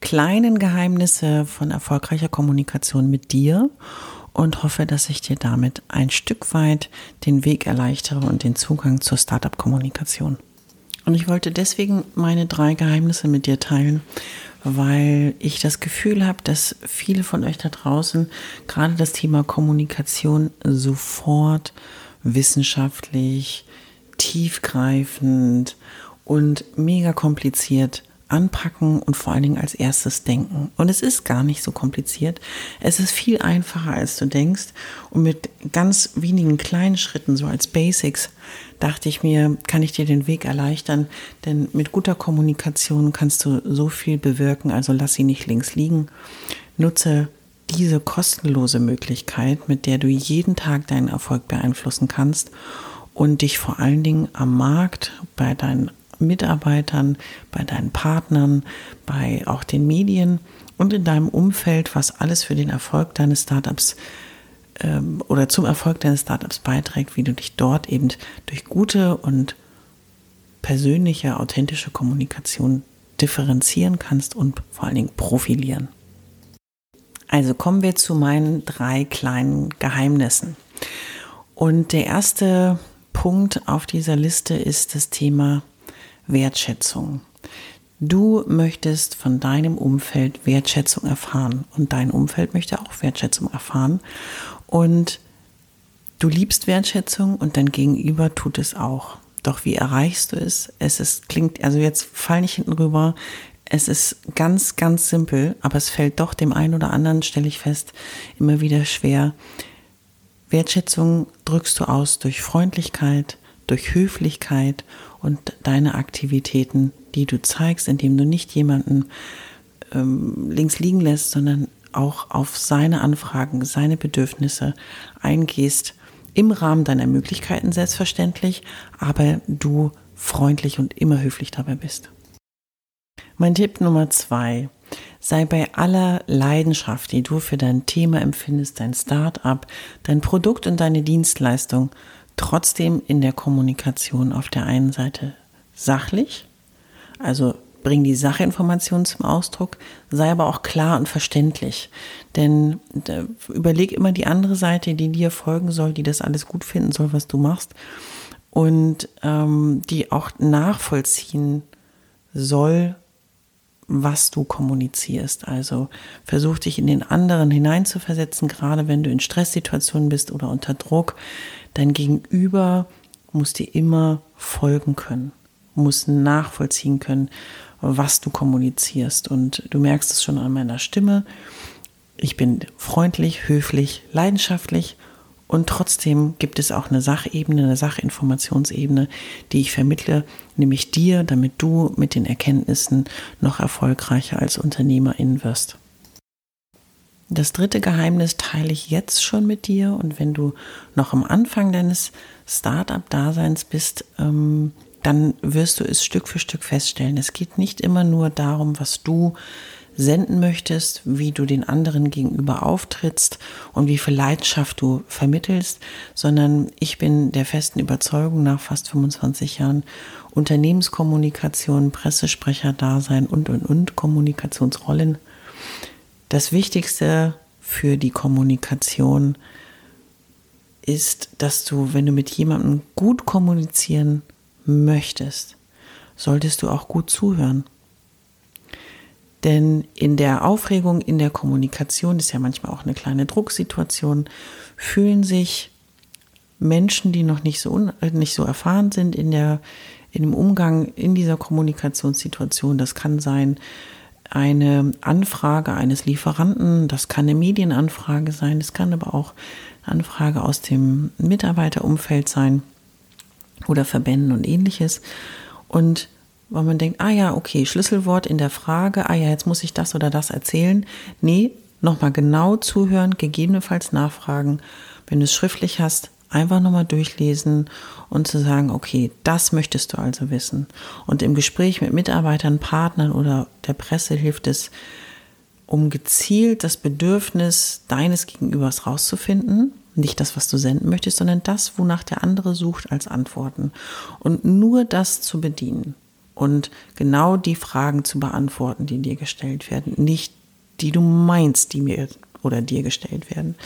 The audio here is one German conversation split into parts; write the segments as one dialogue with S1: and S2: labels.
S1: kleinen Geheimnisse von erfolgreicher Kommunikation mit dir und hoffe, dass ich dir damit ein Stück weit den Weg erleichtere und den Zugang zur Startup-Kommunikation. Und ich wollte deswegen meine drei Geheimnisse mit dir teilen, weil ich das Gefühl habe, dass viele von euch da draußen gerade das Thema Kommunikation sofort wissenschaftlich, tiefgreifend und mega kompliziert anpacken und vor allen Dingen als erstes denken. Und es ist gar nicht so kompliziert. Es ist viel einfacher, als du denkst. Und mit ganz wenigen kleinen Schritten, so als Basics, dachte ich mir, kann ich dir den Weg erleichtern. Denn mit guter Kommunikation kannst du so viel bewirken. Also lass sie nicht links liegen. Nutze diese kostenlose Möglichkeit, mit der du jeden Tag deinen Erfolg beeinflussen kannst und dich vor allen Dingen am Markt, bei deinen Mitarbeitern, bei deinen Partnern, bei auch den Medien und in deinem Umfeld, was alles für den Erfolg deines Startups ähm, oder zum Erfolg deines Startups beiträgt, wie du dich dort eben durch gute und persönliche, authentische Kommunikation differenzieren kannst und vor allen Dingen profilieren. Also kommen wir zu meinen drei kleinen Geheimnissen. Und der erste Punkt auf dieser Liste ist das Thema Wertschätzung. Du möchtest von deinem Umfeld Wertschätzung erfahren und dein Umfeld möchte auch Wertschätzung erfahren. Und du liebst Wertschätzung und dein Gegenüber tut es auch. Doch wie erreichst du es? Es ist, klingt, also jetzt fall nicht hinten rüber. Es ist ganz, ganz simpel, aber es fällt doch dem einen oder anderen, stelle ich fest, immer wieder schwer. Wertschätzung drückst du aus durch Freundlichkeit, durch Höflichkeit und deine Aktivitäten, die du zeigst, indem du nicht jemanden ähm, links liegen lässt, sondern auch auf seine Anfragen, seine Bedürfnisse eingehst, im Rahmen deiner Möglichkeiten selbstverständlich, aber du freundlich und immer höflich dabei bist. Mein Tipp Nummer zwei. Sei bei aller Leidenschaft, die du für dein Thema empfindest, dein Start-up, dein Produkt und deine Dienstleistung, trotzdem in der Kommunikation auf der einen Seite sachlich, also bring die Sachinformation zum Ausdruck, sei aber auch klar und verständlich. Denn überleg immer die andere Seite, die dir folgen soll, die das alles gut finden soll, was du machst und ähm, die auch nachvollziehen soll, was du kommunizierst. Also versuch dich in den anderen hineinzuversetzen, gerade wenn du in Stresssituationen bist oder unter Druck. Dein Gegenüber muss dir immer folgen können, muss nachvollziehen können, was du kommunizierst. Und du merkst es schon an meiner Stimme. Ich bin freundlich, höflich, leidenschaftlich und trotzdem gibt es auch eine Sachebene, eine Sachinformationsebene, die ich vermittle, nämlich dir, damit du mit den Erkenntnissen noch erfolgreicher als Unternehmerin wirst. Das dritte Geheimnis teile ich jetzt schon mit dir und wenn du noch am Anfang deines Startup-Daseins bist, ähm, dann wirst du es Stück für Stück feststellen. Es geht nicht immer nur darum, was du senden möchtest, wie du den anderen gegenüber auftrittst und wie viel Leidenschaft du vermittelst, sondern ich bin der festen Überzeugung nach fast 25 Jahren Unternehmenskommunikation, Pressesprecher-Dasein und, und, und Kommunikationsrollen. Das Wichtigste für die Kommunikation ist, dass du, wenn du mit jemandem gut kommunizieren möchtest, solltest du auch gut zuhören. Denn in der Aufregung, in der Kommunikation ist ja manchmal auch eine kleine Drucksituation, fühlen sich Menschen, die noch nicht so, nicht so erfahren sind in, der, in dem Umgang in dieser Kommunikationssituation. Das kann sein eine Anfrage eines Lieferanten, das kann eine Medienanfrage sein, das kann aber auch eine Anfrage aus dem Mitarbeiterumfeld sein oder Verbänden und ähnliches. Und weil man denkt, ah ja, okay, Schlüsselwort in der Frage, ah ja, jetzt muss ich das oder das erzählen. Nee, nochmal genau zuhören, gegebenenfalls nachfragen. Wenn du es schriftlich hast, einfach nochmal durchlesen und zu sagen, okay, das möchtest du also wissen. Und im Gespräch mit Mitarbeitern, Partnern oder der Presse hilft es, um gezielt das Bedürfnis deines Gegenübers rauszufinden. Nicht das, was du senden möchtest, sondern das, wonach der andere sucht als Antworten. Und nur das zu bedienen und genau die Fragen zu beantworten, die dir gestellt werden. Nicht die du meinst, die mir oder dir gestellt werden.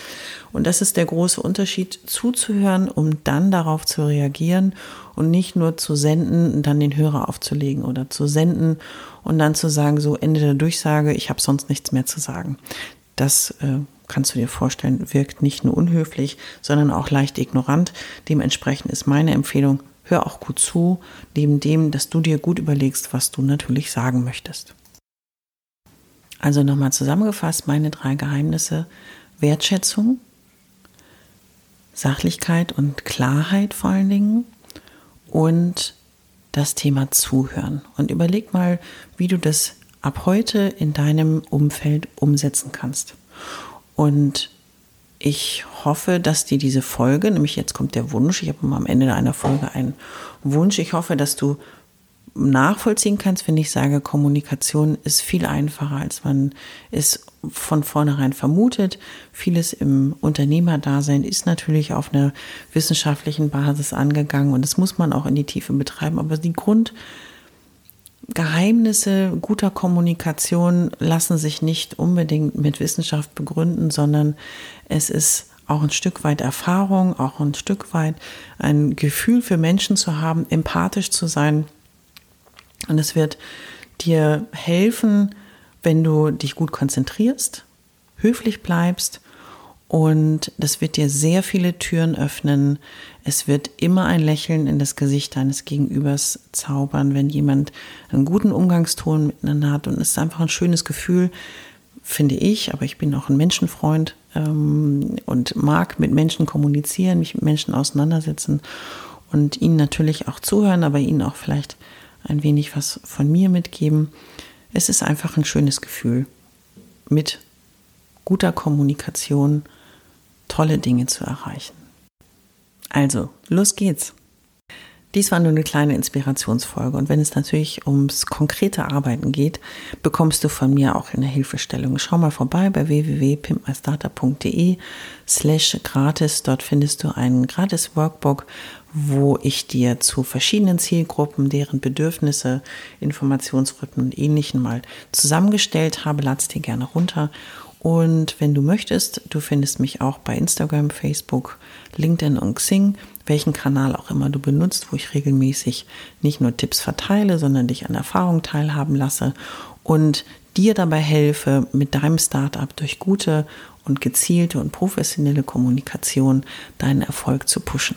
S1: Und das ist der große Unterschied, zuzuhören, um dann darauf zu reagieren und nicht nur zu senden und dann den Hörer aufzulegen oder zu senden und dann zu sagen, so Ende der Durchsage, ich habe sonst nichts mehr zu sagen. Das äh, kannst du dir vorstellen, wirkt nicht nur unhöflich, sondern auch leicht ignorant. Dementsprechend ist meine Empfehlung, hör auch gut zu, neben dem, dass du dir gut überlegst, was du natürlich sagen möchtest. Also nochmal zusammengefasst, meine drei Geheimnisse. Wertschätzung, Sachlichkeit und Klarheit vor allen Dingen und das Thema Zuhören. Und überleg mal, wie du das ab heute in deinem Umfeld umsetzen kannst. Und ich hoffe, dass dir diese Folge, nämlich jetzt kommt der Wunsch, ich habe am Ende einer Folge einen Wunsch, ich hoffe, dass du nachvollziehen kannst, wenn ich sage, Kommunikation ist viel einfacher, als man es von vornherein vermutet. Vieles im Unternehmerdasein ist natürlich auf einer wissenschaftlichen Basis angegangen und das muss man auch in die Tiefe betreiben. Aber die Grundgeheimnisse guter Kommunikation lassen sich nicht unbedingt mit Wissenschaft begründen, sondern es ist auch ein Stück weit Erfahrung, auch ein Stück weit ein Gefühl für Menschen zu haben, empathisch zu sein. Und es wird dir helfen, wenn du dich gut konzentrierst, höflich bleibst und das wird dir sehr viele Türen öffnen. Es wird immer ein Lächeln in das Gesicht deines Gegenübers zaubern, wenn jemand einen guten Umgangston miteinander hat. Und es ist einfach ein schönes Gefühl, finde ich. Aber ich bin auch ein Menschenfreund ähm, und mag mit Menschen kommunizieren, mich mit Menschen auseinandersetzen und ihnen natürlich auch zuhören, aber ihnen auch vielleicht ein wenig was von mir mitgeben. Es ist einfach ein schönes Gefühl, mit guter Kommunikation tolle Dinge zu erreichen. Also, los geht's. Dies war nur eine kleine Inspirationsfolge und wenn es natürlich ums konkrete Arbeiten geht, bekommst du von mir auch eine Hilfestellung. Schau mal vorbei bei www.pimpmystarter.de slash gratis. Dort findest du ein gratis Workbook, wo ich dir zu verschiedenen Zielgruppen, deren Bedürfnisse, Informationsrhythmen und ähnlichen mal zusammengestellt habe. Lad's dir gerne runter und wenn du möchtest, du findest mich auch bei Instagram, Facebook, LinkedIn und Xing, welchen Kanal auch immer du benutzt, wo ich regelmäßig nicht nur Tipps verteile, sondern dich an Erfahrungen teilhaben lasse und dir dabei helfe, mit deinem Startup durch gute und gezielte und professionelle Kommunikation deinen Erfolg zu pushen.